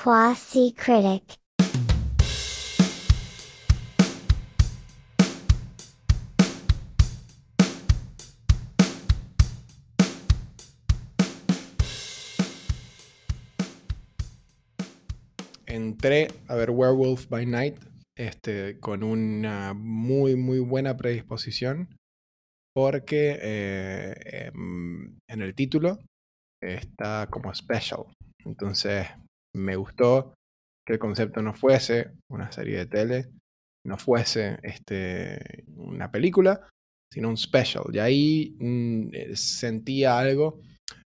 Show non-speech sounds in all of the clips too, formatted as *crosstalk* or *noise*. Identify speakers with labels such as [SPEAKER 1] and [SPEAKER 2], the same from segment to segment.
[SPEAKER 1] Quasi Critic
[SPEAKER 2] entré a ver Werewolf by Night este, con una muy, muy buena predisposición porque eh, em, en el título está como special. Entonces me gustó que el concepto no fuese una serie de tele, no fuese este, una película, sino un special. Y ahí mm, eh, sentía algo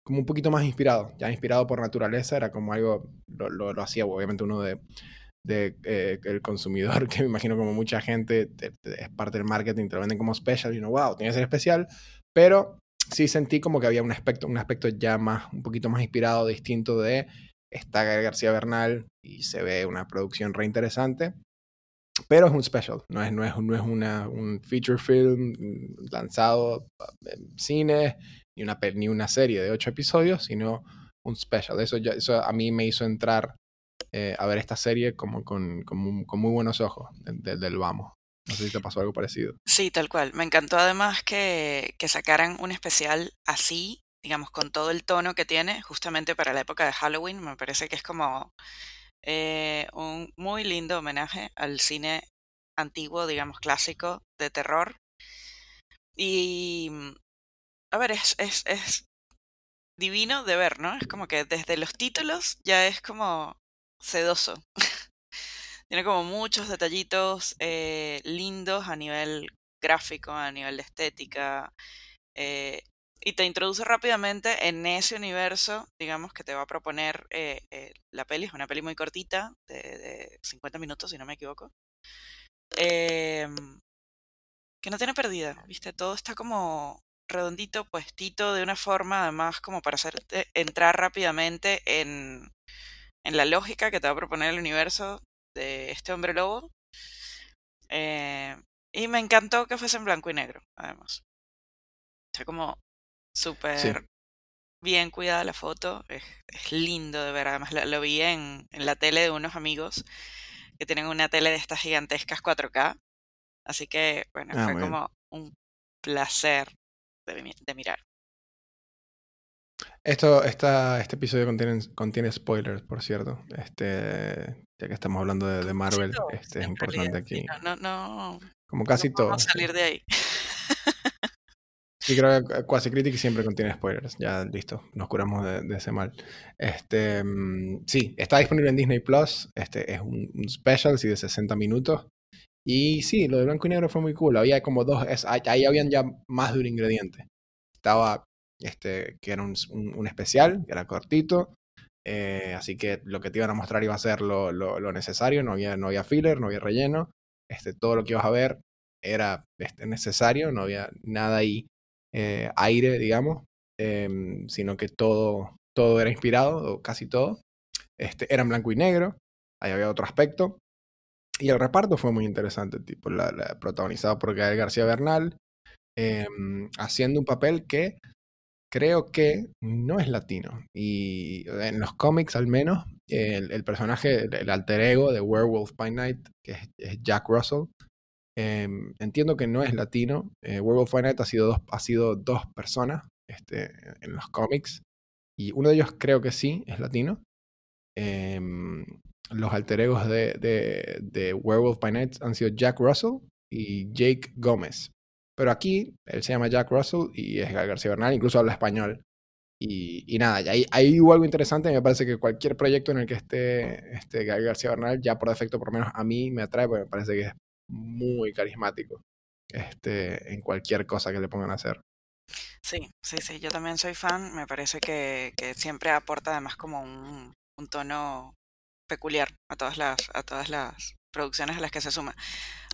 [SPEAKER 2] como un poquito más inspirado, ya inspirado por naturaleza, era como algo, lo, lo, hacía obviamente uno de, de eh, el consumidor, *laughs* que me imagino como mucha gente, es parte del marketing, te lo venden como special y uno, wow, tiene que ser especial, pero sí sentí como que había un aspecto, un aspecto ya más, un poquito más inspirado, distinto de esta García Bernal y se ve una producción re interesante. Pero es un special, no es, no es, no es una, un feature film lanzado en cine, ni una, ni una serie de ocho episodios, sino un special. Eso, ya, eso a mí me hizo entrar eh, a ver esta serie como con, con, muy buenos ojos desde el vamos. No sé si te pasó algo parecido.
[SPEAKER 3] Sí, tal cual. Me encantó además que, que sacaran un especial así, digamos, con todo el tono que tiene, justamente para la época de Halloween. Me parece que es como eh, un muy lindo homenaje al cine antiguo, digamos, clásico de terror. Y a ver, es, es, es divino de ver, ¿no? Es como que desde los títulos ya es como sedoso. *laughs* Tiene como muchos detallitos eh, lindos a nivel gráfico, a nivel de estética. Eh, y te introduce rápidamente en ese universo, digamos, que te va a proponer eh, la peli. Es una peli muy cortita, de, de 50 minutos, si no me equivoco. Em, que no tiene pérdida, ¿viste? Todo está como redondito, puestito, de una forma además como para hacerte entrar rápidamente en, en la lógica que te va a proponer el universo de este hombre lobo. Eh, y me encantó que fuese en blanco y negro, además. O sea, como súper bien cuidada la foto. Es, lindo de ver. Además, lo, vi en, en, la tele de unos amigos que tienen una tele de estas gigantescas 4K. Así que, bueno, ah, fue como un placer de, mirar.
[SPEAKER 2] Esto, esta, este episodio contiene, contiene spoilers, por cierto. Este, ya que estamos hablando de, Marvel, este es importante aquí.
[SPEAKER 3] No, no,
[SPEAKER 2] Como casi todo.
[SPEAKER 3] Vamos a salir de ahí. *laughs*
[SPEAKER 2] Sí, creo que Quasi Critic siempre contiene spoilers. Ya listo, nos curamos de, ese mal. Este, mm, sí, está disponible en Disney Plus. Este es un, special, sí, de 60 minutos. Y sí, lo de blanco y negro fue muy cool. Había como dos, ahí habían ya más de un ingrediente. Estaba este, que era un, especial, que era cortito. Eh, así que lo que te iban a mostrar iba a ser lo, lo, necesario, no había, no había filler, no había relleno. Este, todo lo que ibas a ver era este, necesario, no había nada ahí eh, aire, digamos, em, sino que todo, todo era inspirado, casi todo. Este, era blanco y negro, ahí había otro aspecto. Y el reparto fue muy interesante, tipo, la, protagonizado por Gael García Bernal, em, haciendo un papel que creo que no es latino. Y en los cómics al menos, el, personaje, el, alter ego de Werewolf by Night, que es, Jack Russell, em, entiendo que no es latino. Eh, Werewolf by Night ha sido dos, ha sido dos personas este, en los cómics. Y uno de ellos creo que sí, es latino. Em, los alter egos de, de, Werewolf by Night han sido Jack Russell y Jake Gómez. Pero aquí él se llama Jack Russell y es García Bernal, incluso habla español. Y, y nada, ahí, ahí, hubo algo interesante. Me parece que cualquier proyecto en el que esté este García Bernal, ya por defecto, por lo menos a mí me atrae, porque me parece que es muy carismático este, en cualquier cosa que le pongan a hacer.
[SPEAKER 3] Sí, sí, sí, yo también soy fan. Me parece que, que siempre aporta además como un, un tono peculiar a todas las, a todas las producciones a las que se suma.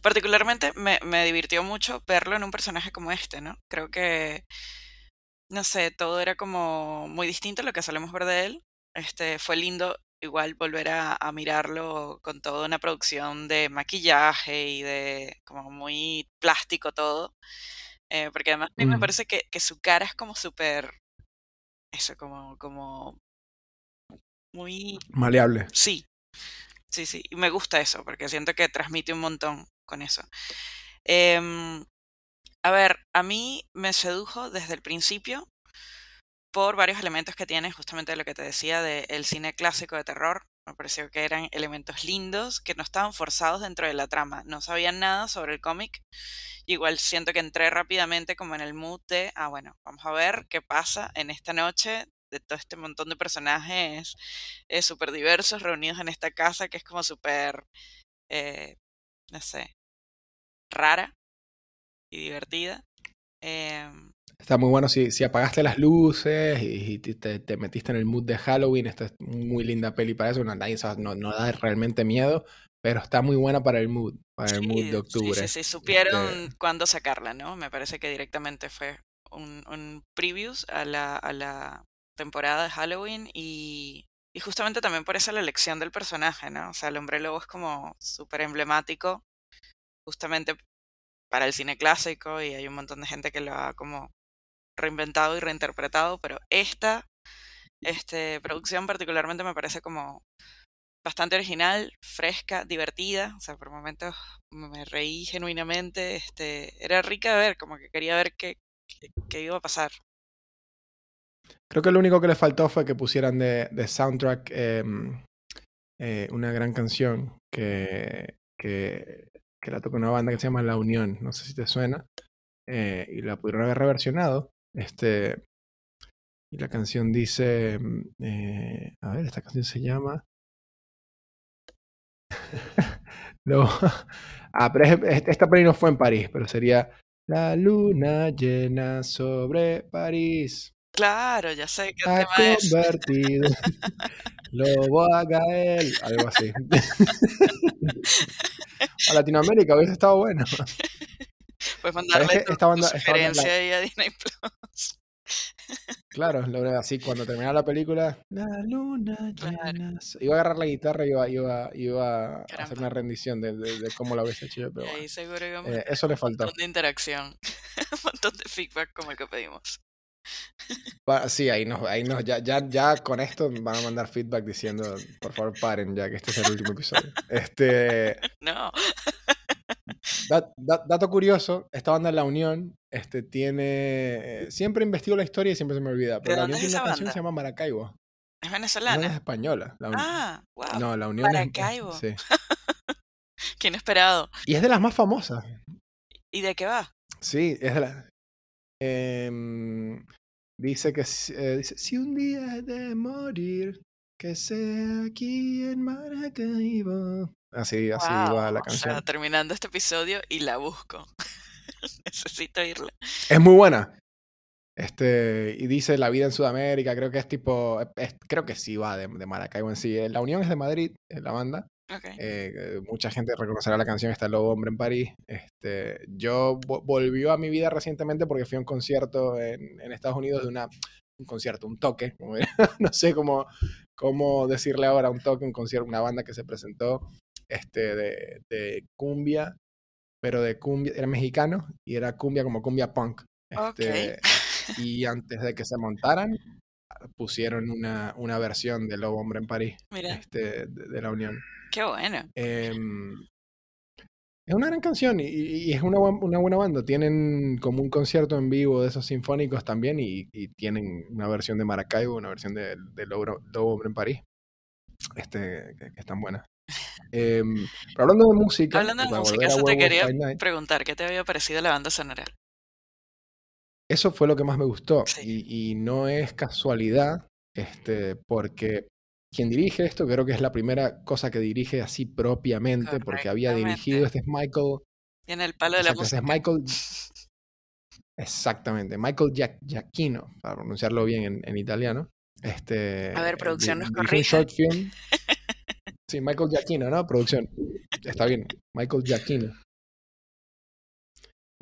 [SPEAKER 3] Particularmente me, me divirtió mucho verlo en un personaje como este, ¿no? Creo que, no sé, todo era como muy distinto a lo que solemos ver de él. Este, fue lindo igual volver a, a, mirarlo con toda una producción de maquillaje y de como muy plástico todo. Eh, porque además a mí me parece que, que su cara es como súper, eso, como, como muy
[SPEAKER 2] Maleable.
[SPEAKER 3] Sí, sí, sí. Y me gusta eso, porque siento que transmite un montón con eso. Em, a ver, a mí me sedujo desde el principio por varios elementos que tiene, justamente lo que te decía del cine clásico de terror. Me pareció que eran elementos lindos, que no estaban forzados dentro de la trama. No sabían nada sobre el cómic. Igual siento que entré rápidamente como en el mood de, ah, bueno, vamos a ver qué pasa en esta noche de todo este montón de personajes eh, súper diversos reunidos en esta casa que es como súper, eh, no sé, rara y divertida. Em,
[SPEAKER 2] Está muy bueno si, si apagaste las luces y, y te, te metiste en el mood de Halloween. Esta es muy linda peli para eso. No, no, no da realmente miedo, pero está muy buena para el mood, para el mood de octubre.
[SPEAKER 3] sí, sí, supieron
[SPEAKER 2] Este,
[SPEAKER 3] cuándo sacarla, ¿no? Me parece que directamente fue un, un previews a la, a la temporada de Halloween y, y justamente también por eso la elección del personaje, ¿no? O sea, el hombre lobo es como súper emblemático justamente para el cine clásico y hay un montón de gente que lo ha como reinventado y reinterpretado, pero esta este, producción particularmente me parece como bastante original, fresca, divertida, o sea, por momentos me reí genuinamente, este, era rica de ver, como que quería ver qué, qué, iba a pasar.
[SPEAKER 2] creo que lo único que les faltó fue que pusieran de, soundtrack em, eh, una gran canción que, que, la toca una banda que se llama La Unión. No sé si te suena. eh, y la pudieron haber reversionado. Este, y la canción dice, mm, eh, a ver, esta canción se llama... *laughs* No. Ah, pero es- es- esta peli no fue en París, pero sería La luna llena sobre París
[SPEAKER 3] Claro, ya sé qué
[SPEAKER 2] ha
[SPEAKER 3] tema es.
[SPEAKER 2] convertido *laughs* Lobo a Gael, algo así. *laughs* A Latinoamérica hubiese estado bueno.
[SPEAKER 3] Puedes mandarle tu,
[SPEAKER 2] esta
[SPEAKER 3] tu
[SPEAKER 2] banda- esta banda la-
[SPEAKER 3] sugerencia ahí a Disney Plus.
[SPEAKER 2] Claro, lo- así cuando terminara la película, la luna llena. so-". Iba a agarrar la guitarra y iba, iba, iba a hacer una rendición de, de- de cómo la hubiese hecho yo, pero
[SPEAKER 3] ahí seguro íbamos
[SPEAKER 2] Eh, eso le
[SPEAKER 3] un
[SPEAKER 2] faltó.
[SPEAKER 3] montón de interacción, *laughs* un montón de feedback como el que pedimos.
[SPEAKER 2] Sí, ahí nos, ahí nos, ya, ya, ya con esto van a mandar feedback diciendo, por favor paren ya que este es el último episodio. *laughs* Este,
[SPEAKER 3] No,
[SPEAKER 2] Dat- dat- dato curioso, esta banda La Unión este, tiene... eh, siempre investigo la historia y siempre se me olvida, pero La Unión tiene una canción que se llama Maracaibo.
[SPEAKER 3] es
[SPEAKER 2] La Unión es
[SPEAKER 3] venezolana.
[SPEAKER 2] española. La
[SPEAKER 3] Ah, wow,
[SPEAKER 2] no, La Unión es...
[SPEAKER 3] Maracaibo.
[SPEAKER 2] sí. *laughs*
[SPEAKER 3] qué inesperado.
[SPEAKER 2] Y es de las más famosas.
[SPEAKER 3] ¿Y de qué va?
[SPEAKER 2] Sí, es de las... em, dice que eh, dice, si un día he de morir, que sea aquí en Maracaibo. Así, así va la
[SPEAKER 3] o sea,
[SPEAKER 2] canción. *laughs*
[SPEAKER 3] terminando este episodio y la busco. *laughs* Necesito irla.
[SPEAKER 2] Es muy buena. Este, y dice La vida en Sudamérica, creo que es tipo, es- creo que sí va de, de Maracaibo en sí. La Unión es de Madrid, eh, la banda.
[SPEAKER 3] Ok.
[SPEAKER 2] Eh, eh, mucha gente reconocerá la canción Está el Lobo Hombre en París. Este, yo vo- volvió a mi vida recientemente porque fui a un concierto en, en Estados Unidos de una, un concierto, un toque, *laughs* no sé cómo, cómo decirle ahora, un toque, un concierto, una banda que se presentó este, de, de cumbia, pero de cumbia, era mexicano y era cumbia como cumbia punk.
[SPEAKER 3] Ok.
[SPEAKER 2] Este, y antes de que se montaran, pusieron una, una versión de Lobo Hombre en París, *laughs*
[SPEAKER 3] Mira,
[SPEAKER 2] este, de, de la Unión.
[SPEAKER 3] qué bueno.
[SPEAKER 2] Em, es una gran canción y, y es una, una buena banda. Tienen como un concierto en vivo de esos sinfónicos también y, y tienen una versión de Maracaibo, una versión de, de Lobo, Lobo Hombre en París. Este, que, que están buenas. Em, pero hablando de música,
[SPEAKER 3] Hablando de eso te quería preguntar, ¿qué te había parecido la banda sonora?
[SPEAKER 2] eso fue lo que más me gustó.
[SPEAKER 3] Sí.
[SPEAKER 2] Y, y no es casualidad, este, porque quien dirige esto creo que es la primera cosa que dirige así propiamente, porque había dirigido, este es Michael,
[SPEAKER 3] Tiene el palo de la música.
[SPEAKER 2] es Michael. *laughs* Exactamente, Michael Gia- Giacchino, para pronunciarlo bien en, en italiano. Este,
[SPEAKER 3] A ver,
[SPEAKER 2] eh,
[SPEAKER 3] producción nos
[SPEAKER 2] dirigió un
[SPEAKER 3] corrige.
[SPEAKER 2] short film. *laughs* Sí, Michael Giacchino, ¿no? Producción. Está bien, Michael Giacchino.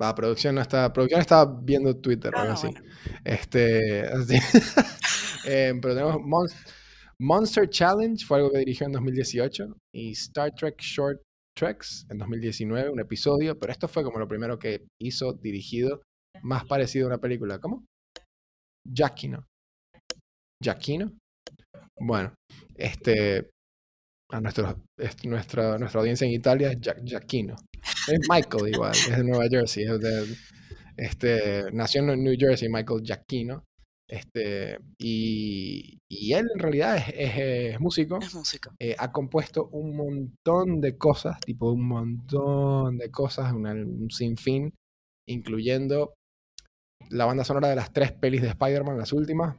[SPEAKER 2] Va, producción no está. Producción está viendo Twitter o algo
[SPEAKER 3] Ah,
[SPEAKER 2] así.
[SPEAKER 3] bueno.
[SPEAKER 2] Este. así. *laughs* Eh, pero tenemos Mon- Monster Challenge, fue algo que dirigió en 2018. Y Star Trek Short Treks en 2019, un episodio. Pero esto fue como lo primero que hizo dirigido, más parecido a una película. ¿Cómo? Giacchino. Giacchino. Bueno, este, a nuestro, es- nuestra, nuestra audiencia en Italia es Gia- Giacchino. Es Michael igual, es de Nueva Jersey. es de- este, nació en New Jersey, Michael Giacchino. Este, y, y él en realidad es, es, es músico.
[SPEAKER 3] Es músico.
[SPEAKER 2] eh, ha compuesto un montón de cosas, tipo un montón de cosas, una- un sinfín, incluyendo la banda sonora de las tres pelis de Spider-Man, las últimas,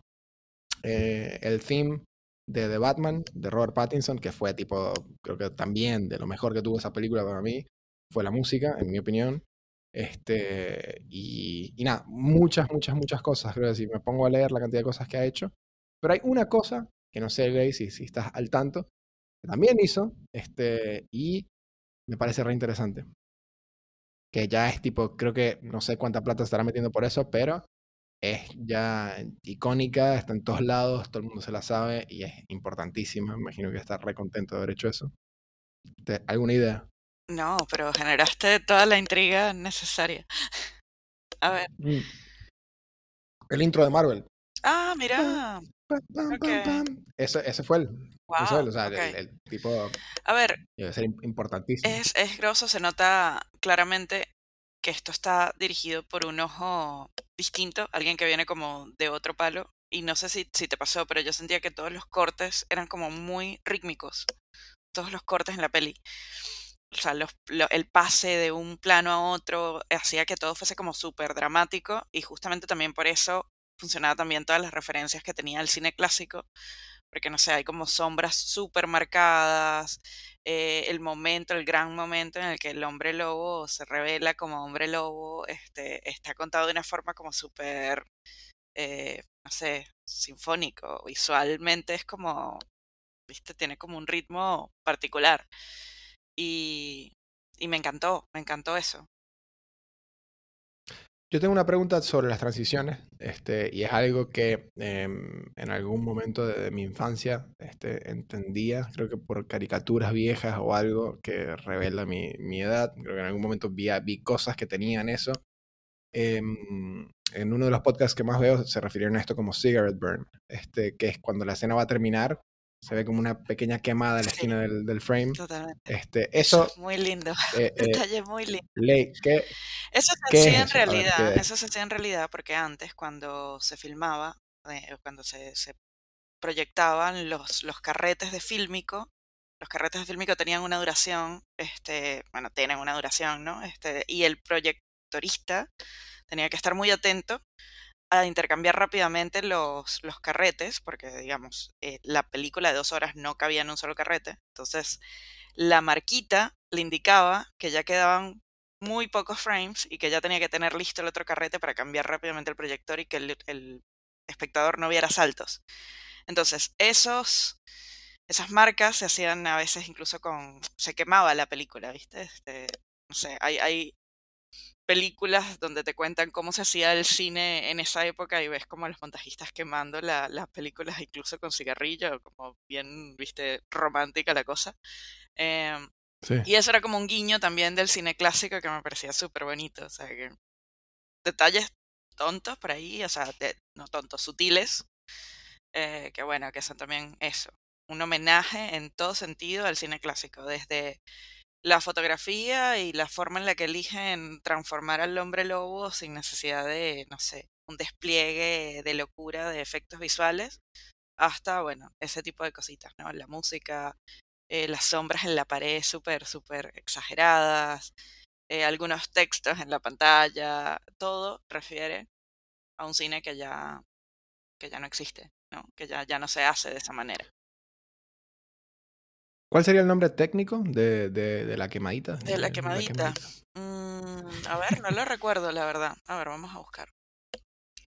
[SPEAKER 2] eh, el theme de The Batman, de Robert Pattinson, que fue tipo, creo que también de lo mejor que tuvo esa película para mí, fue la música, en mi opinión. Este, y, y nada, muchas, muchas, muchas cosas, creo que si me pongo a leer la cantidad de cosas que ha hecho. Pero hay una cosa que no sé, Grace, si, si estás al tanto, que también hizo, este, y me parece re interesante. Que ya es tipo, creo que no sé cuánta plata estará metiendo por eso, pero es ya icónica, está en todos lados, todo el mundo se la sabe y es importantísima. Me imagino que está re contento de haber hecho eso. ¿Te- ¿Alguna idea?
[SPEAKER 3] No, pero generaste toda la intriga necesaria. *laughs* A ver.
[SPEAKER 2] Mm. El intro de Marvel.
[SPEAKER 3] Ah, mira.
[SPEAKER 2] Pam, pam,
[SPEAKER 3] Ok.
[SPEAKER 2] pam, pam. Ese, ese fue el,
[SPEAKER 3] Wow.
[SPEAKER 2] o sea, el-
[SPEAKER 3] ok.
[SPEAKER 2] el, el tipo
[SPEAKER 3] A ver,
[SPEAKER 2] debe ser im- importantísimo.
[SPEAKER 3] es, es grosso, se nota claramente que esto está dirigido por un ojo distinto, alguien que viene como de otro palo. Y no sé si, si te pasó, pero yo sentía que todos los cortes eran como muy rítmicos. Todos los cortes en la peli. O sea, el pase de un plano a otro hacía que todo fuese como súper dramático. Y justamente también por eso funcionaba también todas las referencias que tenía el cine clásico. Porque no sé, hay como sombras súper marcadas, eh, el momento, el gran momento en el que el hombre lobo se revela como hombre lobo, este, está contado de una forma como súper, eh, no sé, sinfónico. Visualmente es como, viste, tiene como un ritmo particular. Y, y me encantó, me encantó eso.
[SPEAKER 2] Yo tengo una pregunta sobre las transiciones, este, y es algo que em, en algún momento de, mi infancia este, entendía, creo que por caricaturas viejas o algo que revela mi, mi edad, creo que en algún momento vi, vi cosas que tenían eso. Em, en uno de los podcasts que más veo se refirieron a esto como cigarette burn, este, que es cuando la escena va a terminar, se ve como una pequeña quemada en la
[SPEAKER 3] Sí.
[SPEAKER 2] esquina del, del frame.
[SPEAKER 3] Totalmente.
[SPEAKER 2] Este,
[SPEAKER 3] Eso
[SPEAKER 2] eso,
[SPEAKER 3] es muy lindo.
[SPEAKER 2] eh, *laughs* eh,
[SPEAKER 3] Detalle muy lindo.
[SPEAKER 2] Ley, ¿qué,
[SPEAKER 3] Eso se
[SPEAKER 2] ¿Qué es
[SPEAKER 3] hacía en
[SPEAKER 2] ver,
[SPEAKER 3] realidad,
[SPEAKER 2] ¿qué-
[SPEAKER 3] eso se hacía en realidad porque antes cuando se filmaba, eh, cuando se, se proyectaban los, los carretes de fílmico, los carretes de fílmico tenían una duración, este, bueno, tienen una duración, ¿no? Este, y el proyectorista tenía que estar muy atento a intercambiar rápidamente los, los carretes, porque digamos, eh, la película de dos horas no cabía en un solo carrete. Entonces, la marquita le indicaba que ya quedaban muy pocos frames y que ya tenía que tener listo el otro carrete para cambiar rápidamente el proyector y que el, el espectador no viera saltos. Entonces, esos, esas marcas se hacían a veces incluso con... se quemaba la película, ¿viste? Este, no sé, hay, hay películas donde te cuentan cómo se hacía el cine en esa época y ves como los montajistas quemando la- las películas incluso con cigarrillo, como bien, viste, romántica la cosa. Em,
[SPEAKER 2] sí.
[SPEAKER 3] y eso era como un guiño también del cine clásico que me parecía súper bonito. O sea, que detalles tontos por ahí, o sea, de- no tontos, sutiles, eh, que bueno, que son también eso. Un homenaje en todo sentido al cine clásico, desde la fotografía y la forma en la que eligen transformar al hombre lobo sin necesidad de, no sé, un despliegue de locura de efectos visuales, hasta, bueno, ese tipo de cositas, ¿no? La música, eh, las sombras en la pared súper, súper exageradas, eh, algunos textos en la pantalla, todo refiere a un cine que ya, que ya no existe, ¿no? Que ya, ya no se hace de esa manera.
[SPEAKER 2] ¿Cuál sería el nombre técnico de, de- de la quemadita?
[SPEAKER 3] De la quemadita. Mm, a ver, no lo recuerdo, la verdad. A ver, vamos a buscar.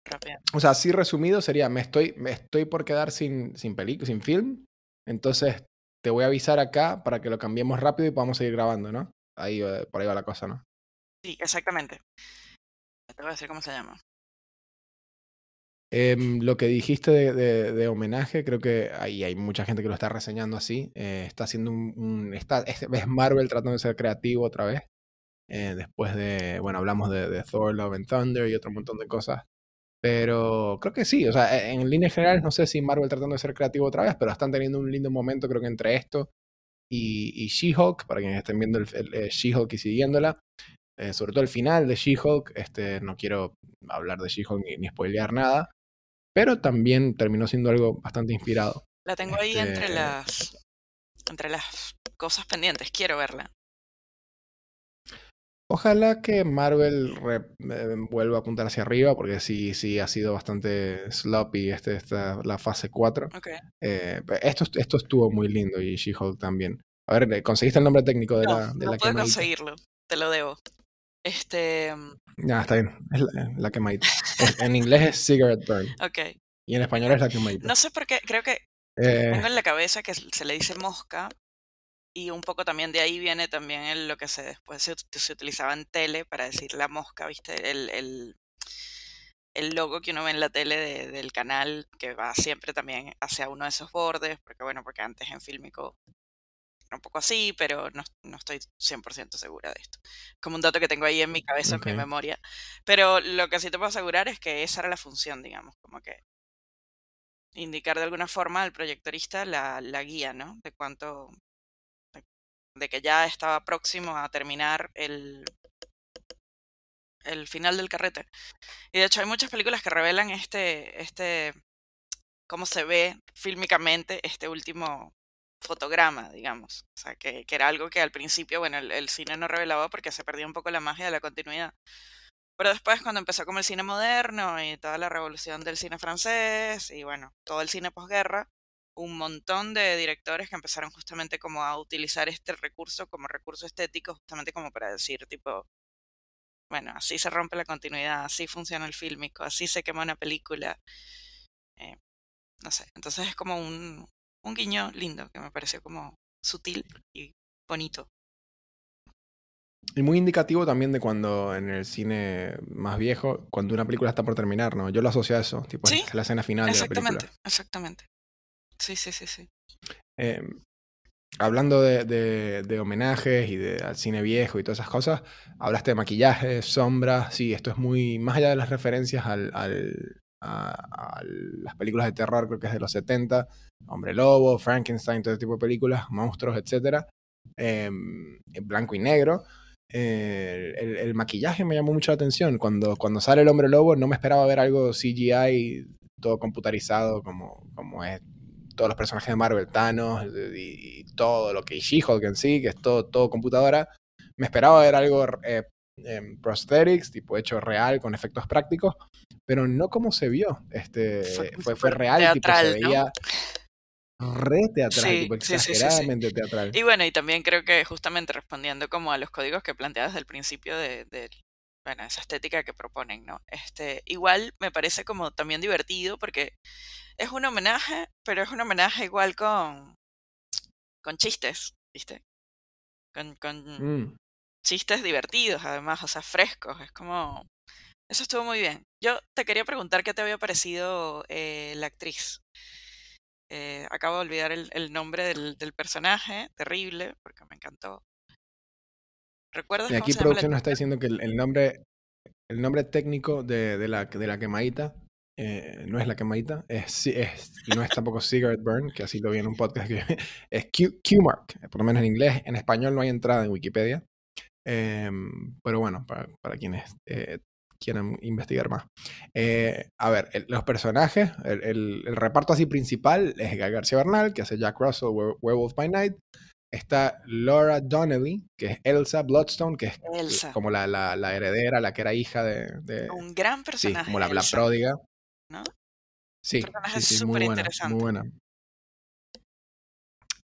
[SPEAKER 3] Rápido.
[SPEAKER 2] O sea, así resumido sería, me estoy, me estoy por quedar sin, sin película, sin film, entonces te voy a avisar acá para que lo cambiemos rápido y podamos seguir grabando, ¿no? Ahí, eh, por ahí va la cosa, ¿no?
[SPEAKER 3] Sí, exactamente. Te voy a decir cómo se llama.
[SPEAKER 2] Em, lo que dijiste de, homenaje, creo que ahí hay mucha gente que lo está reseñando así. eh, está haciendo un, un- está, es, Marvel tratando de ser creativo otra vez. eh, después de, bueno, hablamos de, Thor, Love and Thunder y otro montón de cosas. Pero creo que sí, o sea, e, en líneas generales no sé si Marvel tratando de ser creativo otra vez, pero están teniendo un lindo momento creo que entre esto y, She-Hulk, para quienes estén viendo el, eh, She-Hulk y siguiéndola, sobre todo el final de She-Hulk, este, no quiero hablar de She-Hulk ni, ni, spoilear nada, pero también terminó siendo algo bastante inspirado.
[SPEAKER 3] La tengo ahí entre este las entre las cosas pendientes, quiero verla.
[SPEAKER 2] Ojalá que Marvel eh, vuelva a apuntar hacia arriba, porque sí, sí ha sido bastante sloppy este, esta, la fase 4. Eh, esto, esto estuvo muy lindo y She-Hulk también. A ver, ¿conseguiste el nombre técnico de la de
[SPEAKER 3] No puedo conseguirlo, te lo debo. Este.
[SPEAKER 2] Mm, ya, está bien. Es la, quemadita. en inglés es cigarette burn. *laughs*
[SPEAKER 3] Ok.
[SPEAKER 2] Y en español es la quemadita.
[SPEAKER 3] No sé por qué, creo que eh... tengo en la cabeza que se le dice mosca, y un poco también de ahí viene también lo que se después se, utilizaba en tele para decir la mosca, ¿viste? El, el, el logo que uno ve en la tele del canal que va siempre también hacia uno de esos bordes, porque bueno, porque antes en Filmico era un poco así, pero no, no estoy 100% segura de esto. Como un dato que tengo ahí en mi cabeza, en mi memoria. Pero lo que sí te puedo asegurar es que esa era la función, digamos, como que indicar de alguna forma al proyectorista la, la guía, ¿no? De cuánto, de que ya estaba próximo a terminar el, el final del carrete. Y de hecho hay muchas películas que revelan este, este, cómo se ve fílmicamente este último fotograma, digamos. O sea, que, era algo que al principio, bueno, el, el, cine no revelaba porque se perdía un poco la magia de la continuidad. Pero después cuando empezó como el cine moderno y toda la revolución del cine francés y bueno, todo el cine posguerra, un montón de directores que empezaron justamente como a utilizar este recurso como recurso estético, justamente como para decir, tipo, bueno, así se rompe la continuidad, así funciona el fílmico, así se quema una película. Eh, no sé, entonces es como un, un guiño lindo que me pareció como sutil y bonito.
[SPEAKER 2] Y muy indicativo también de cuando en el cine más viejo, cuando una película está por terminar, ¿no? Yo lo asocio a eso, tipo, es la escena final de la película.
[SPEAKER 3] Exactamente. Sí, sí, sí, sí.
[SPEAKER 2] Em, hablando de, de, homenajes y de, al cine viejo y todas esas cosas, hablaste de maquillaje, sombras, sí, esto es muy, más allá de las referencias al, al, a, las películas de terror, creo que es de los 70, Hombre Lobo, Frankenstein, todo ese tipo de películas, monstruos, etc. Em, en blanco y negro. El, el, maquillaje me llamó mucho la atención. Cuando, cuando sale el hombre lobo no me esperaba ver algo CGI todo computarizado como, como es todos los personajes de Marvel, Thanos y, todo lo que She-Hulk en sí, que es todo, todo computadora. Me esperaba ver algo eh, en prosthetics, tipo hecho real, con efectos prácticos, pero no como se vio. Este, fue, fue, real, tipo, se veía re teatral, tipo, exageradamente teatral.
[SPEAKER 3] Y bueno, y también creo que justamente respondiendo como a los códigos que planteas desde el principio de, de bueno, esa estética que proponen, ¿no? Este, igual me parece como también divertido porque es un homenaje, pero es un homenaje igual con, con chistes, ¿viste? Con, con mm. Chistes divertidos, además, o sea, frescos. Es como... Eso estuvo muy bien. Yo te quería preguntar qué te había parecido eh, la actriz. Eh, acabo de olvidar el, el nombre del, del, personaje, terrible, porque me encantó. ¿Recuerdas?
[SPEAKER 2] Y aquí producción nos está diciendo que el, el, nombre, el nombre técnico de, de, la, de la quemadita eh, no es la quemadita, es, es, no es tampoco Cigarette Burn, que así lo vi en un podcast, que *laughs* es Q, mark por lo menos en inglés. En español no hay entrada en Wikipedia. Em, pero bueno, para, para quienes eh, quieran investigar más. Eh, a ver, los personajes, el, el, reparto así principal es Guy García Bernal, que hace Jack Russell, Werewolf by Night. Está Laura Donnelly, que es Elsa Bloodstone, que es como la, la, la, heredera, la que era hija de... de
[SPEAKER 3] un gran personaje.
[SPEAKER 2] Sí, como la, la pródiga.
[SPEAKER 3] ¿no?
[SPEAKER 2] Sí, sí, muy buena, muy buena.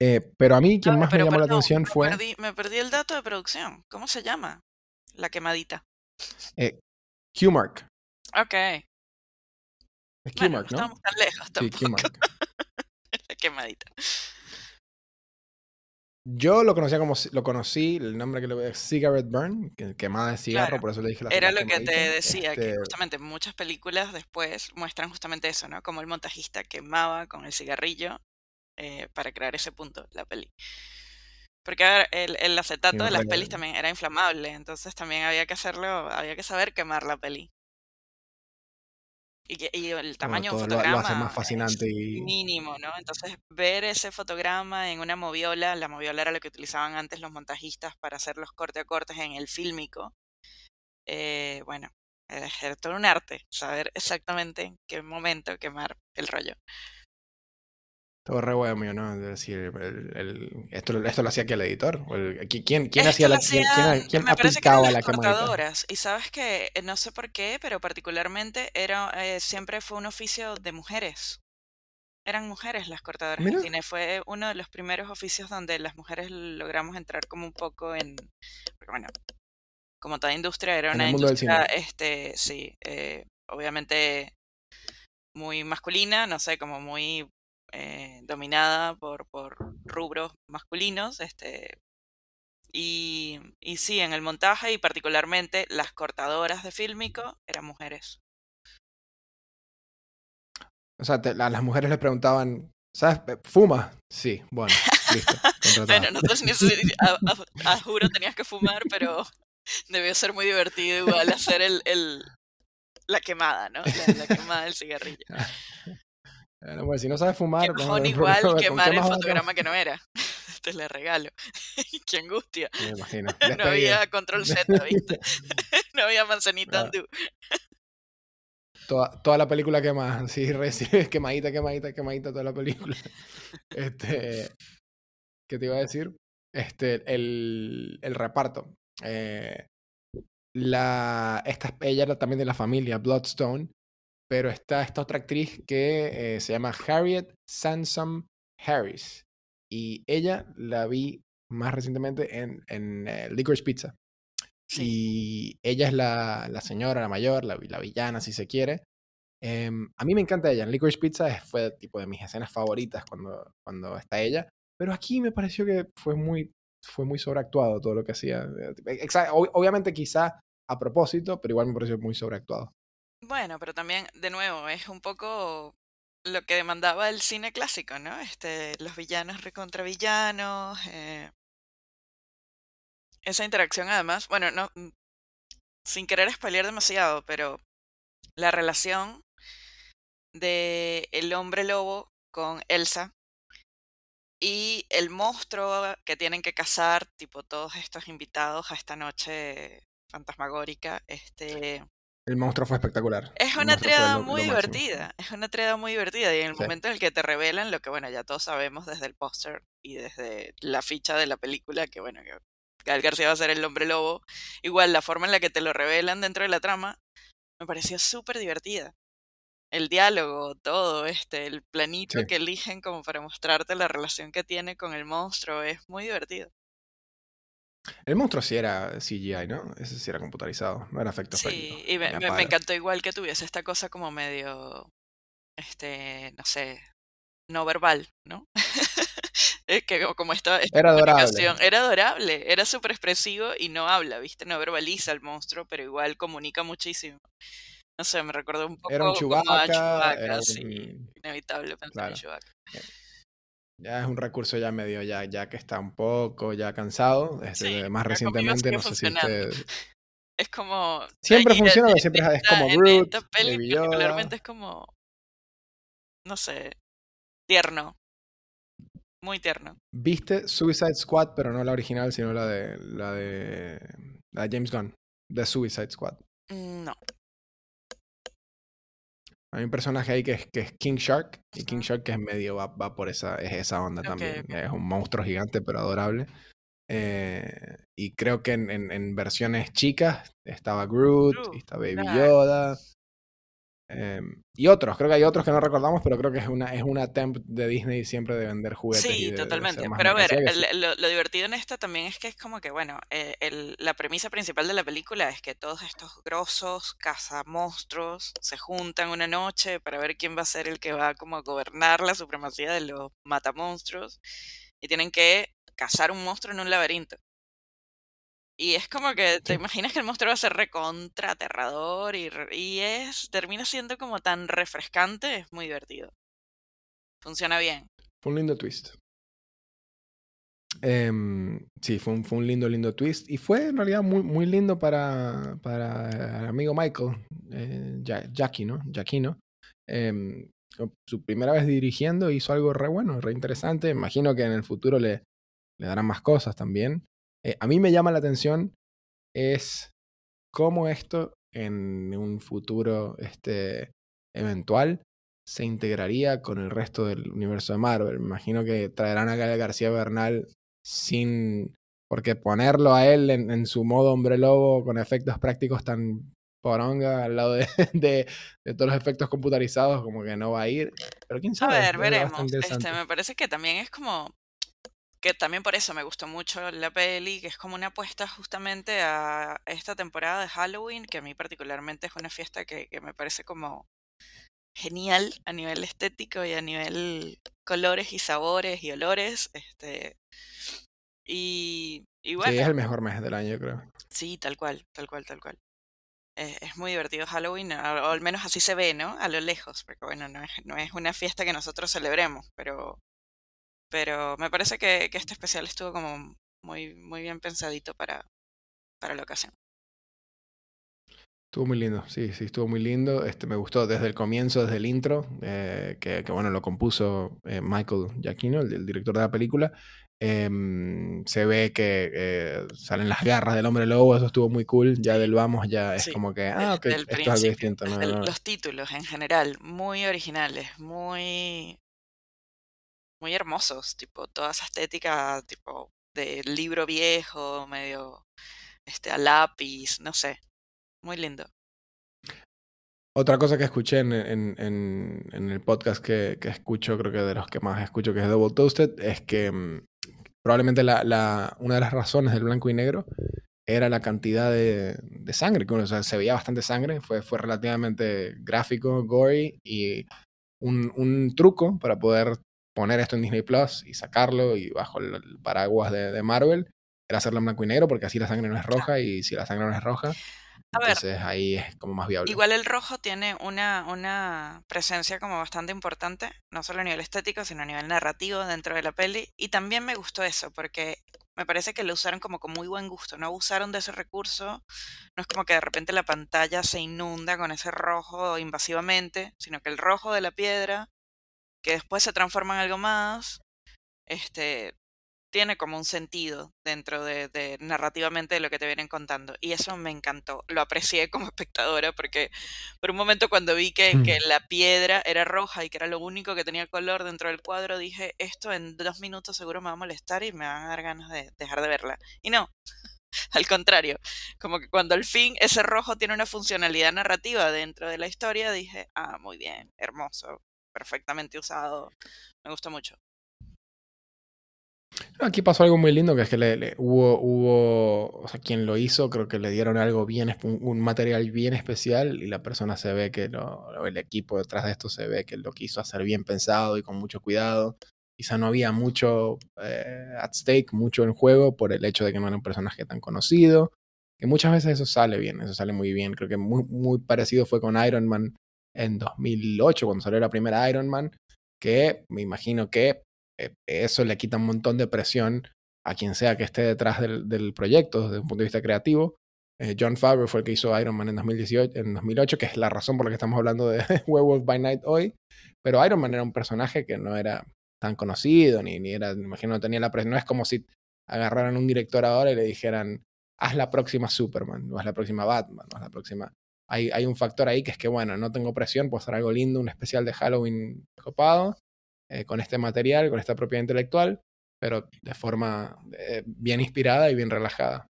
[SPEAKER 2] Eh, pero a mí quien más me llamó la atención fue...
[SPEAKER 3] me perdí el dato de producción. ¿Cómo se llama? La quemadita.
[SPEAKER 2] Eh, Q-Mark.
[SPEAKER 3] Ok.
[SPEAKER 2] Es Q-Mark, ¿no?
[SPEAKER 3] Estamos tan lejos tampoco. Sí, Q-Mark. *laughs* la quemadita.
[SPEAKER 2] Yo lo conocía como, lo conocí, el nombre que le voy a Cigarette Burn, que quemada de cigarro, por eso le dije la
[SPEAKER 3] Era lo que te decía, que este justamente muchas películas después muestran justamente eso, ¿no? Como el montajista quemaba con el cigarrillo eh, para crear ese punto, la peli. Porque a ver, el, el acetato de las pelis también era inflamable, entonces también había que hacerlo, había que saber quemar la peli. Y, el
[SPEAKER 2] Bueno,
[SPEAKER 3] tamaño de un
[SPEAKER 2] todo lo, lo hace
[SPEAKER 3] fotograma
[SPEAKER 2] más fascinante y
[SPEAKER 3] mínimo, ¿no? Entonces, ver ese fotograma en una moviola, la moviola era lo que utilizaban antes los montajistas para hacer los corte a cortes en el fílmico, eh, bueno, era todo un arte, saber exactamente en qué momento quemar el rollo.
[SPEAKER 2] Todo re bohemio, ¿no? Es decir, el- el- esto, esto lo hacía que el editor. ¿O el- qui- ¿Quién, quién hacía la, quién, quién- quién
[SPEAKER 3] me parece que eran
[SPEAKER 2] la
[SPEAKER 3] las cortadoras. Y sabes que, eh, no sé por qué, pero particularmente era, eh, siempre fue un oficio de mujeres. Eran mujeres las cortadoras de
[SPEAKER 2] Mira,
[SPEAKER 3] cine. Fue uno de los primeros oficios donde las mujeres logramos entrar como un poco en, porque bueno, como toda industria era una industria, este, sí, eh, obviamente muy masculina, no sé, como muy eh, dominada por, por rubros masculinos, este, y, y sí, en el montaje y particularmente las cortadoras de fílmico eran mujeres.
[SPEAKER 2] O sea, te- a las mujeres les preguntaban, ¿sabes? ¿Fuma? Sí, bueno, listo, *laughs*
[SPEAKER 3] Bueno, no necesi- a, a- a juro tenías que fumar, pero *laughs* debió ser muy divertido igual hacer el, el, la quemada, ¿no? La, la quemada del cigarrillo. *laughs*
[SPEAKER 2] Bueno, pues, si no sabes fumar, *laughs*
[SPEAKER 3] igual
[SPEAKER 2] ¿con qué
[SPEAKER 3] quemar el
[SPEAKER 2] a
[SPEAKER 3] fotograma que no era. *laughs* Te le regalo. *laughs* Qué angustia.
[SPEAKER 2] Me imagino.
[SPEAKER 3] No había control Z, ¿viste? No había manzanita
[SPEAKER 2] Ah, toda, toda la película quemada, sí, recibes quemadita, quemadita, quemadita toda la película. Este, ¿qué te iba a decir? Este, el, el reparto. Eh, la, esta, ella era también de la familia Bloodstone, pero está esta otra actriz que eh, se llama Harriet Sansom Harris. Y ella la vi más recientemente en, en eh, Licorice Pizza.
[SPEAKER 3] Sí.
[SPEAKER 2] Y ella es la, la señora, la mayor, la, la villana, si se quiere. Em, a mí me encanta ella. En Licorice Pizza fue tipo de mis escenas favoritas cuando, cuando está ella. Pero aquí me pareció que fue muy, fue muy sobreactuado todo lo que hacía. Ob- obviamente quizá a propósito, pero igual me pareció muy sobreactuado.
[SPEAKER 3] Bueno, pero también, de nuevo, es un poco lo que demandaba el cine clásico, ¿no? Este, los villanos recontra villanos, eh, esa interacción además, bueno, no, mm, sin querer spoilear demasiado, pero la relación de el hombre lobo con Elsa y el monstruo que tienen que cazar, tipo todos estos invitados a esta noche fantasmagórica, este,
[SPEAKER 2] El monstruo fue espectacular.
[SPEAKER 3] es una triada
[SPEAKER 2] lo
[SPEAKER 3] muy divertida, es una triada muy divertida y en el
[SPEAKER 2] Sí.
[SPEAKER 3] momento en el que te revelan lo que, bueno, ya todos sabemos desde el póster y desde la ficha de la película, que bueno, que Gal García va a ser el hombre lobo, igual la forma en la que te lo revelan dentro de la trama me pareció súper divertida. El diálogo, todo, este, el planito
[SPEAKER 2] Sí.
[SPEAKER 3] que eligen como para mostrarte la relación que tiene con el monstruo, es muy divertido.
[SPEAKER 2] El monstruo sí era CGI, ¿no? Ese sí era computarizado, no era efecto práctico.
[SPEAKER 3] Sí, y me, encantó igual que tuviese esta cosa como medio, este, no sé, no verbal, ¿no? *laughs* Es que como- esta, esta
[SPEAKER 2] Era adorable.
[SPEAKER 3] era adorable, era súper expresivo y no habla, ¿viste? No verbaliza el monstruo, pero igual comunica muchísimo. No sé, me recordó un
[SPEAKER 2] Era un
[SPEAKER 3] poco como a
[SPEAKER 2] Chewbacca,
[SPEAKER 3] Chewbacca,
[SPEAKER 2] era
[SPEAKER 3] sí,
[SPEAKER 2] un...
[SPEAKER 3] inevitable pensar en
[SPEAKER 2] Claro.
[SPEAKER 3] Chewbacca.
[SPEAKER 2] Ya es un recurso ya medio, ya, ya que está un poco ya cansado. Este,
[SPEAKER 3] Sí,
[SPEAKER 2] más recientemente, no sé si. *laughs*
[SPEAKER 3] Es como...
[SPEAKER 2] Siempre funciona, pero siempre es como Groot,
[SPEAKER 3] esta peli particularmente es como... No sé, tierno, muy tierno.
[SPEAKER 2] ¿Viste Suicide Squad, pero no la original, sino la de la de, la de James Gunn, de Suicide Squad?
[SPEAKER 3] Mm, No.
[SPEAKER 2] Hay un personaje ahí que es, que es King Shark, y King Shark que es medio, va, va por esa, es esa onda también. Es un monstruo gigante, pero adorable. Eh, y creo que en, en- en versiones chicas estaba Groot,
[SPEAKER 3] Groot,
[SPEAKER 2] y está Baby. Yoda. Eh, y otros, creo que hay otros que no recordamos, pero creo que es una, es una attempt de Disney siempre de vender juguetes.
[SPEAKER 3] Sí,
[SPEAKER 2] de-
[SPEAKER 3] totalmente. Pero a ver, el- lo, lo divertido en esta también es que es como que, bueno, eh, el- la premisa principal de la película es que todos estos grosos cazamonstruos se juntan una noche para ver quién va a ser el que va como a gobernar la supremacía de los matamonstruos y tienen que cazar un monstruo en un laberinto. Y es como que te
[SPEAKER 2] Sí.
[SPEAKER 3] imaginas que el monstruo va a ser recontra aterrador y, y es, termina siendo como tan refrescante, es muy divertido. Funciona bien.
[SPEAKER 2] Fue un lindo twist. Em, sí, fue un, fue un lindo, lindo twist. Y fue en realidad muy, muy lindo para, para el amigo Michael, eh, Jackie, ¿no? Giacchino. Em, su primera vez dirigiendo hizo algo re bueno, re interesante. Imagino que en el futuro le, le darán más cosas también. Eh, a mí me llama la atención es cómo esto en un futuro este, eventual se integraría con el resto del universo de Marvel. Me imagino que traerán a Gael García Bernal sin... Porque ponerlo a él en, su modo hombre lobo con efectos prácticos tan poronga al lado *laughs* de, de, todos los efectos computarizados, como que no va a ir. Pero quién sabe.
[SPEAKER 3] A ver, veremos. Este, me parece que también es como que también por eso me gustó mucho la peli, que es como una apuesta justamente a esta temporada de Halloween, que a mí particularmente es una fiesta que, me parece como genial a nivel estético y a nivel colores y sabores y olores. Este, y, bueno.
[SPEAKER 2] Sí, es el mejor mes del año, creo.
[SPEAKER 3] Sí, tal cual, tal cual, tal cual. Es, muy divertido Halloween, o, al menos así se ve, ¿no? A lo lejos, porque bueno, no es, no es una fiesta que nosotros celebremos, pero pero me parece que, este especial estuvo como muy, muy bien pensadito para, para la ocasión.
[SPEAKER 2] Estuvo muy lindo, sí, sí, estuvo muy lindo. Este, me gustó desde el comienzo, desde el intro, eh, que, bueno, lo compuso eh, Michael Giacchino, el, director de la película. Em, se ve que eh, salen las garras del hombre lobo, eso estuvo muy cool. Ya del vamos, ya es como que, ah, ok, esto es algo distinto.
[SPEAKER 3] Los títulos en general, muy originales, muy muy hermosos, tipo toda esa estética tipo de libro viejo, medio este a lápiz, no sé, muy lindo.
[SPEAKER 2] Otra cosa que escuché en, en, el podcast que, que, escucho, creo que de los que más escucho, que es Double Toasted, es que mm, probablemente la, la, una de las razones del blanco y negro era la cantidad de, de sangre, o sea, se veía bastante sangre, fue, fue relativamente gráfico, gory y un, un, truco para poder poner esto en Disney Plus y sacarlo y bajo el, paraguas de, Marvel era hacerlo en blanco y negro porque así la sangre no es roja y si la sangre no es roja, entonces ahí es como más viable.
[SPEAKER 3] Igual el rojo tiene una, una presencia como bastante importante, no solo a nivel estético, sino a nivel narrativo dentro de la peli. Y también me gustó eso, porque me parece que lo usaron como con muy buen gusto, no abusaron de ese recurso, no es como que de repente la pantalla se inunda con ese rojo invasivamente, sino que el rojo de la piedra que después se transforma en algo más, este, tiene como un sentido dentro de, narrativamente de lo que te vienen contando. Y eso me encantó. Lo aprecié como *laughs* espectadora porque por un momento cuando vi que, que, la piedra era roja y que era lo único que tenía color dentro del cuadro, dije, esto en dos minutos seguro me va a molestar y me van a dar ganas de dejar de verla. Y no. *laughs* Al contrario, como que cuando al fin ese rojo tiene una funcionalidad narrativa dentro de la historia, dije, ah, muy bien, hermoso, perfectamente usado. Me gustó mucho.
[SPEAKER 2] Aquí pasó algo muy lindo, que es que le, hubo, hubo, o sea, quien lo hizo, creo que le dieron algo bien, un material bien especial y la persona se ve que lo, el equipo detrás de esto se ve que lo quiso hacer bien pensado y con mucho cuidado. Quizá no había mucho eh, at stake, mucho en juego por el hecho de que no era un personaje tan conocido, que muchas veces eso sale bien, eso sale muy bien. Creo que muy, muy parecido fue con Iron Man en 2008, cuando salió la primera Iron Man, que me imagino que eh, eso le quita un montón de presión a quien sea que esté detrás del, proyecto desde un punto de vista creativo. Eh, John Favreau fue el que hizo Iron Man en, 2018, en 2008, que es la razón por la que estamos hablando de *laughs* Werewolf by Night hoy. Pero Iron Man era un personaje que no era tan conocido, ni, era, me imagino, no tenía la presión. No es como si agarraran un director ahora y le dijeran, haz la próxima Superman, o haz la próxima Batman, o haz la próxima hay, un factor ahí que es que, bueno, no tengo presión, puedo hacer algo lindo, un especial de Halloween copado, eh, con este material, con esta propiedad intelectual, pero de forma eh, bien inspirada y bien relajada.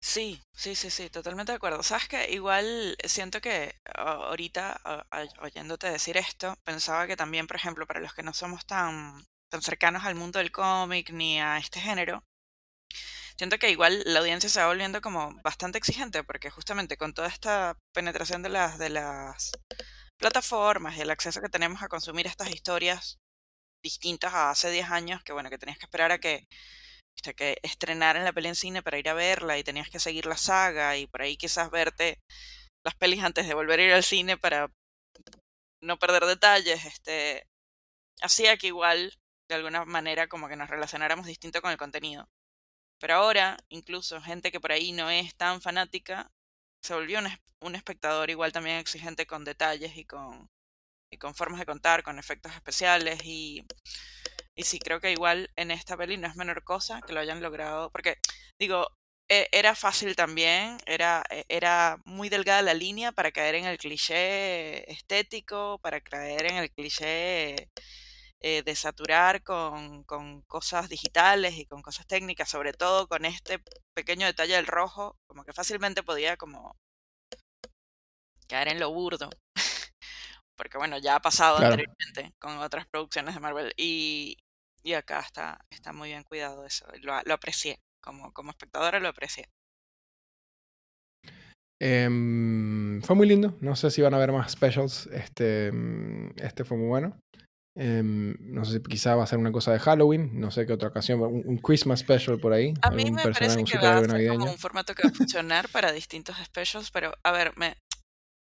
[SPEAKER 3] Sí, sí, sí, sí, totalmente de acuerdo. Sabes que igual siento que ahorita, oyéndote decir esto, pensaba que también, por ejemplo, para los que no somos tan, tan cercanos al mundo del cómic ni a este género, siento que igual la audiencia se va volviendo como bastante exigente, porque justamente con toda esta penetración de las, de las plataformas y el acceso que tenemos a consumir estas historias distintas a hace 10 años, que bueno, que tenías que esperar a que, que estrenaran la peli en cine para ir a verla y tenías que seguir la saga y por ahí quizás verte las pelis antes de volver a ir al cine para no perder detalles, este, hacía que igual de alguna manera como que nos relacionáramos distinto con el contenido. Pero ahora, incluso gente que por ahí no es tan fanática, se volvió un, un espectador igual también exigente con detalles y con, y con formas de contar, con efectos especiales y, y sí, creo que igual en esta peli no es menor cosa que lo hayan logrado, porque digo, e, era fácil también, era, e, era muy delgada la línea para caer en el cliché estético, para caer en el cliché eh, de saturar con, con, cosas digitales y con cosas técnicas, sobre todo con este pequeño detalle del rojo, como que fácilmente podía como caer en lo burdo. *laughs* Porque bueno, ya ha pasado anteriormente con otras producciones de Marvel y, y acá está, está muy bien cuidado eso. Lo, lo aprecié, como, como espectadora lo aprecié.
[SPEAKER 2] Em, fue muy lindo. No sé si van a haber más specials. Este, mm, este fue muy bueno. Em, no sé si quizá va a ser una cosa de Halloween. No sé qué otra ocasión. Un, Christmas special por ahí.
[SPEAKER 3] A mí me parece que va a ser como un formato que va a funcionar para distintos specials. Pero a ver, me,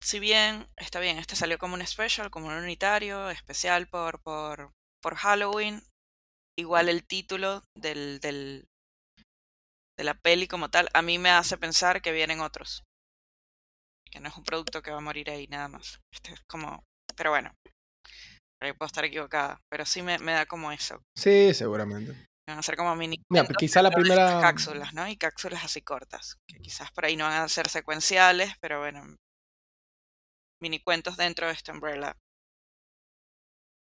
[SPEAKER 3] si bien está bien, este salió como un special, como un unitario, especial por, por, por Halloween. Igual el título del, del, de la peli como tal, a mí me hace pensar que vienen otros. Que no es un producto que va a morir ahí nada más. Este es como. Pero bueno. Puedo estar equivocada. Pero sí me, me da como eso.
[SPEAKER 2] Sí, seguramente.
[SPEAKER 3] Van a ser como mini.
[SPEAKER 2] Mira, quizá la primera.
[SPEAKER 3] Cápsulas, ¿no? Y cápsulas así cortas. Que quizás por ahí no van a ser secuenciales, pero bueno. Mini cuentos dentro de esta umbrella.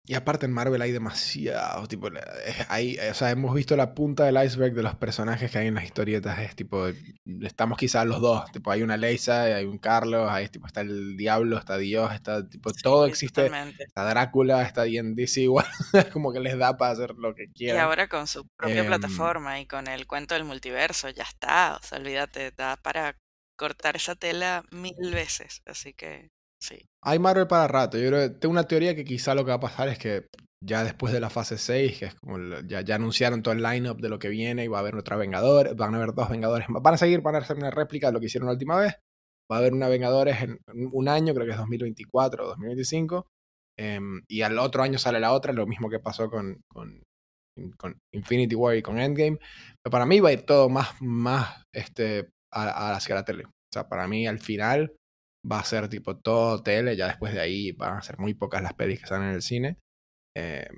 [SPEAKER 2] Y aparte en Marvel hay demasiado, tipo, hay, o sea, hemos visto la punta del iceberg de los personajes que hay en las historietas, es tipo, estamos quizás los dos, tipo, hay una Leisa, hay un Carlos, hay, tipo, está el Diablo, está Dios, está, tipo, todo existe, está Drácula, está D&DC, igual, *laughs* como que les da para hacer lo que quieran.
[SPEAKER 3] Y ahora con su propia em, plataforma y con el cuento del multiverso, ya está, o sea, olvídate, da para cortar esa tela mil veces, así que...
[SPEAKER 2] Hay Marvel para rato. Yo creo tengo una teoría que quizá lo que va a pasar es que ya después de la fase 6, que es como ya, ya anunciaron todo el lineup de lo que viene y va a haber otra Vengadores, van a haber dos Vengadores. Van a seguir, van a hacer una réplica de lo que hicieron la última vez. Va a haber una Vengadores en un año, creo que es 2024 o 2025. Em, y al otro año sale la otra, lo mismo que pasó con, con, con, Infinity War y con Endgame. Pero para mí va a ir todo más, más este, a, hacia la tele. O sea, para mí al final va a ser tipo todo tele, ya después de ahí van a ser muy pocas las pelis que salen en el cine. Eh,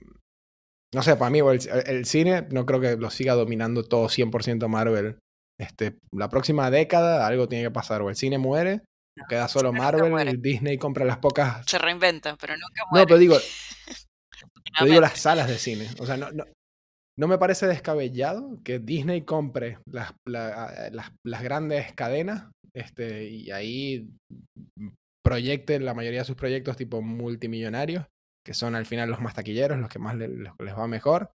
[SPEAKER 2] no sé, para mí el, cine no creo que lo siga dominando todo 100% Marvel. Este, la próxima década algo tiene que pasar, o el cine muere, queda solo Marvel, Disney compra las pocas...
[SPEAKER 3] Se reinventa, pero nunca muere.
[SPEAKER 2] No, pero digo, *laughs* te digo las salas de cine. O sea, no, no, no me parece descabellado que Disney compre las, las, grandes cadenas este, y ahí proyecte la mayoría de sus proyectos tipo multimillonarios, que son al final los más taquilleros, los que más les va mejor,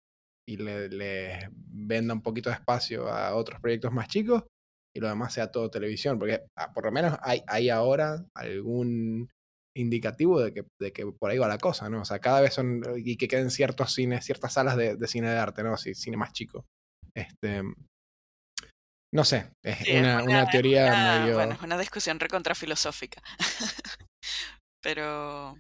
[SPEAKER 2] y le, venda un poquito de espacio a otros proyectos más chicos, y lo demás sea todo televisión, porque ah, por lo menos hay, hay ahora algún indicativo de que, de que por ahí va la cosa, ¿no? O sea, cada vez son, y que queden ciertos cines, ciertas salas de, de cine de arte, ¿no? Sí, cine más chico. Este, no sé, es una, una, teoría medio...
[SPEAKER 3] Bueno, es una discusión recontra filosófica. *laughs* Pero...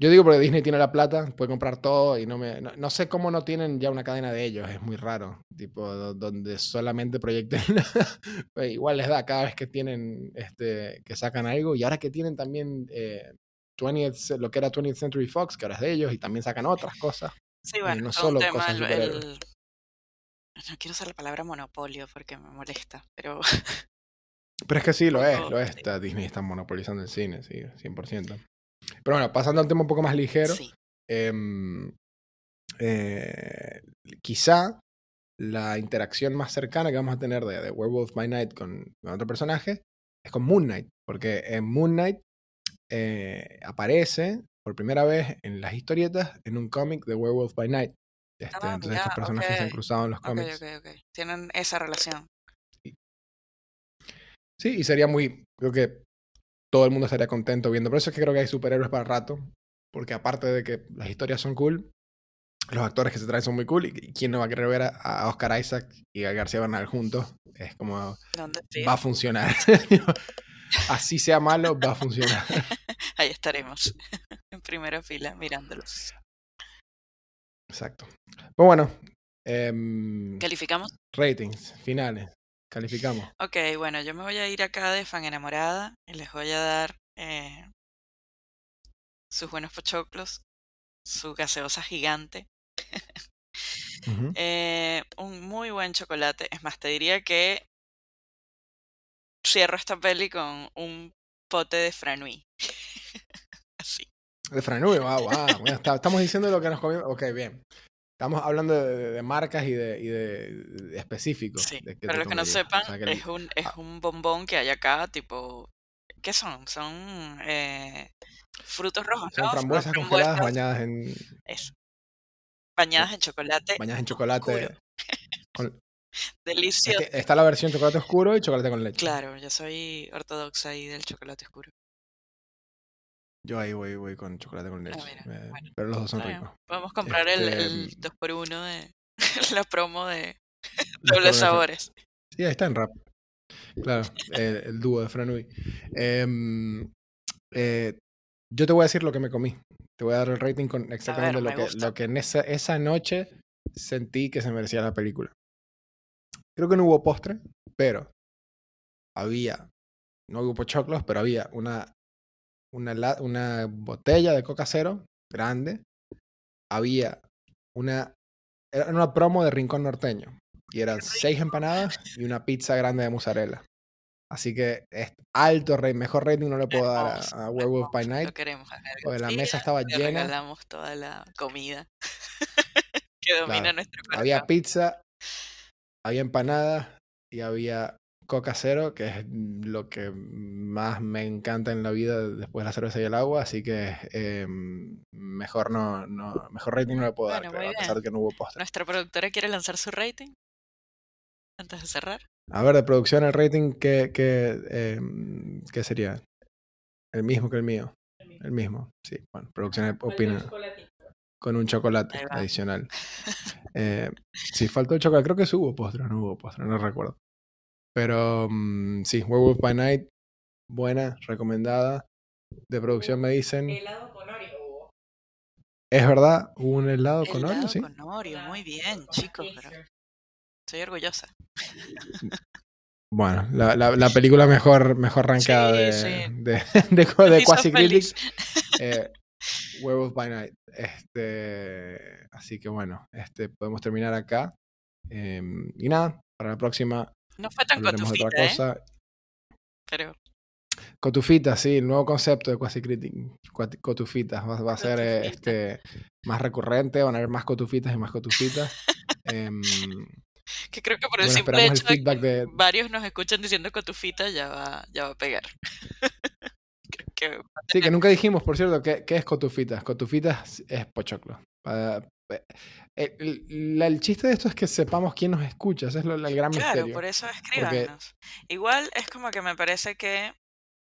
[SPEAKER 2] Yo digo porque Disney tiene la plata, puede comprar todo y no me... No, sé cómo no tienen ya una cadena de ellos, es muy raro. Tipo, donde solamente proyecten... *laughs* Pues igual les da cada vez que tienen, este, que sacan algo. Y ahora que tienen también eh, 20 lo que era 20th Century Fox, que ahora es de ellos, y también sacan otras cosas.
[SPEAKER 3] Sí, bueno, no solo cosas el, no quiero usar la palabra monopolio porque me molesta, pero...
[SPEAKER 2] Pero es que sí, *laughs* lo es, lo es. Disney está monopolizando el cine, sí, 100%. Pero bueno, pasando al tema un poco más ligero, em, eh, quizá la interacción más cercana que vamos a tener de, Werewolf by Night con, otro personaje es con Moon Knight, porque en Moon Knight eh, aparece por primera vez en las historietas en un cómic de Werewolf by Night. Este, ah, entonces estos personajes se han cruzado en los cómics.
[SPEAKER 3] Tienen esa relación.
[SPEAKER 2] Sí, y sería muy, creo que todo el mundo estaría contento viendo. Por eso es que creo que hay superhéroes para rato. Porque aparte de que las historias son cool, los actores que se traen son muy cool. Y, quién no va a querer ver a, Oscar Isaac y a García Bernal juntos. Es como, va a funcionar. *laughs* Así sea malo, va a funcionar. *laughs*
[SPEAKER 3] Ahí estaremos, *laughs* en primera fila, mirándolos.
[SPEAKER 2] Exacto. Pues bueno, em,
[SPEAKER 3] ¿Calificamos?
[SPEAKER 2] ratings, finales, calificamos.
[SPEAKER 3] Ok, bueno, yo me voy a ir acá de fan enamorada y les voy a dar eh, sus buenos pochoclos, su gaseosa gigante, eh, un muy buen chocolate. Es más, te diría que cierro esta peli con un pote de franui. *laughs* Así.
[SPEAKER 2] De Franube, wow, wow. Bueno, está- estamos diciendo lo que nos comimos. Ok, bien. Estamos hablando de, de- de marcas y de, y de, específicos.
[SPEAKER 3] Sí,
[SPEAKER 2] te
[SPEAKER 3] los que no sepan,
[SPEAKER 2] O sea, que el-
[SPEAKER 3] es un, es
[SPEAKER 2] ah.
[SPEAKER 3] un bombón que hay acá, tipo, ¿qué son? Son eh, frutos rojos,
[SPEAKER 2] son
[SPEAKER 3] ¿no?
[SPEAKER 2] frambuesas congeladas
[SPEAKER 3] frambuesas,
[SPEAKER 2] bañadas en,
[SPEAKER 3] eso, bañadas en chocolate,
[SPEAKER 2] bañadas en chocolate. con- es *laughs*
[SPEAKER 3] delicioso.
[SPEAKER 2] que está la versión chocolate oscuro y chocolate con leche.
[SPEAKER 3] Claro, yo soy ortodoxa ahí del chocolate oscuro.
[SPEAKER 2] Yo ahí voy, voy con chocolate con leche.
[SPEAKER 3] mira,
[SPEAKER 2] eh,
[SPEAKER 3] bueno,
[SPEAKER 2] pero los dos son ricos.
[SPEAKER 3] Podemos comprar el,
[SPEAKER 2] Este,
[SPEAKER 3] el 2x1 de *laughs* la promo de *laughs* dobles sabores.
[SPEAKER 2] Sí, ahí está en rap. Claro, el, el dúo de Franui. Em, eh, yo te voy a decir lo que me comí. Te voy a dar el rating con exactamente
[SPEAKER 3] me
[SPEAKER 2] lo, que, lo que en esa, esa noche sentí que se merecía la película. Creo que no hubo postre, pero había, no hubo pochoclos, pero había una, una, una botella de coca cero grande. Había una, era una promo de Rincón Norteño. Y eran seis empanadas y una pizza grande de mozzarella. Así que es alto, rate, mejor rating no le puedo dar a, a Werewolf by Night.
[SPEAKER 3] Lo queremos.
[SPEAKER 2] porque la mesa estaba
[SPEAKER 3] le
[SPEAKER 2] llena.
[SPEAKER 3] regalamos toda la comida *laughs* que domina
[SPEAKER 2] Claro,
[SPEAKER 3] nuestro.
[SPEAKER 2] Había pizza, había empanadas y había coca cero, que es lo que más me encanta en la vida después de la cerveza y el agua. Así que eh, mejor no, no, mejor rating no le puedo dar, creo, a pesar de que no hubo postre.
[SPEAKER 3] Nuestra productora quiere lanzar su rating antes de cerrar.
[SPEAKER 2] A ver, de producción, el rating, ¿qué, qué, eh, ¿qué sería? El mismo que el mío. El mismo, sí. Bueno, producción opina con un chocolate adicional. *laughs* Eh, sí, faltó el chocolate. Creo que sí hubo postre, no hubo postre, no recuerdo. Pero mm, sí, Werewolf by Night, buena, recomendada. De producción me dicen.
[SPEAKER 4] Helado con Oreo hubo.
[SPEAKER 2] Es verdad, hubo un helado con
[SPEAKER 3] Helado
[SPEAKER 2] Oreo, sí.
[SPEAKER 3] con Oreo, muy bien, chicos. pero. Estoy orgullosa. *laughs*
[SPEAKER 2] Bueno, la, la, la película mejor, mejor rankada
[SPEAKER 3] Sí,
[SPEAKER 2] de,
[SPEAKER 3] sí.
[SPEAKER 2] de, de, Quasi. Critics. *laughs* eh, Werewolf by Night. Este, así que bueno, este, podemos terminar acá. Eh, y nada, para la próxima
[SPEAKER 3] No fue tan
[SPEAKER 2] de otra
[SPEAKER 3] cotufita, ¿eh?
[SPEAKER 2] cosa.
[SPEAKER 3] Pero
[SPEAKER 2] Cotufitas, sí, el nuevo concepto de Quasi Critic. Cotufitas va, va a ser eh, este, más recurrente, van a haber más cotufitas y más cotufitas. *laughs* Em,
[SPEAKER 3] que creo que por el
[SPEAKER 2] bueno,
[SPEAKER 3] simple
[SPEAKER 2] esperamos el
[SPEAKER 3] de que
[SPEAKER 2] de,
[SPEAKER 3] varios nos escuchan diciendo cotufita ya va, ya va a pegar. *laughs* creo que va a
[SPEAKER 2] Sí, que nunca dijimos, por cierto, ¿qué, qué es cotufitas? Cotufitas es pochoclo. Pe- el, el- el chiste de esto es que sepamos quién nos escucha, ese es lo- el gran
[SPEAKER 3] Claro,
[SPEAKER 2] misterio.
[SPEAKER 3] por eso escríbanos. Igual es como que me parece que,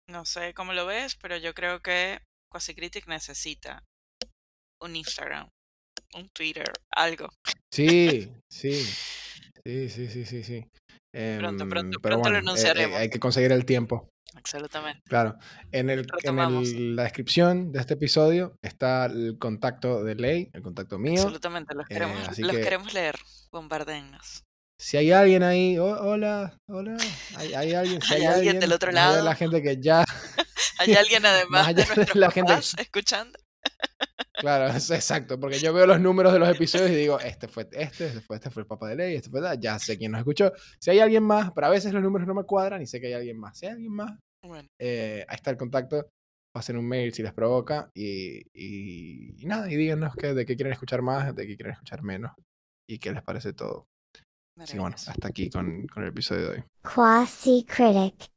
[SPEAKER 3] no sé cómo lo ves, pero yo creo que Quasicritic necesita un Instagram, un Twitter, algo.
[SPEAKER 2] Sí, *laughs* sí, sí, sí, sí, sí, sí.
[SPEAKER 3] Pronto,
[SPEAKER 2] Em,
[SPEAKER 3] pronto,
[SPEAKER 2] pero
[SPEAKER 3] pronto lo
[SPEAKER 2] bueno, eh, eh,
[SPEAKER 3] anunciaremos.
[SPEAKER 2] hay que conseguir el tiempo.
[SPEAKER 3] Absolutamente.
[SPEAKER 2] Claro, en, el, en el- la descripción de este episodio está el contacto de Ley, el contacto mío.
[SPEAKER 3] Absolutamente. Los
[SPEAKER 2] eh,
[SPEAKER 3] queremos, los
[SPEAKER 2] que-
[SPEAKER 3] queremos leer. Bombardennos.
[SPEAKER 2] Si hay alguien ahí, "Oh, hola, hola, hay, hay alguien, si
[SPEAKER 3] Hay
[SPEAKER 2] hay,
[SPEAKER 3] alguien del otro lado.
[SPEAKER 2] la gente que ya, *laughs*
[SPEAKER 3] ¿Hay alguien *laughs* además de
[SPEAKER 2] de la gente-
[SPEAKER 3] escuchando?
[SPEAKER 2] Claro, es exacto, porque yo veo los números de los episodios y digo, este fue este, este fue este fue el papá de Ley, este fue tal, ya sé quién nos escuchó. Si hay alguien más, pero a veces los números no me cuadran y sé que hay alguien más. Si hay alguien más,
[SPEAKER 3] Bueno,
[SPEAKER 2] eh, ahí está el contacto. Pasen un mail si les provoca y, y- y nada, y díganos que, de qué quieren escuchar más, de qué quieren escuchar menos y qué les parece todo. Así que bueno, hasta aquí con, con el episodio de hoy.
[SPEAKER 1] Quasi Critic.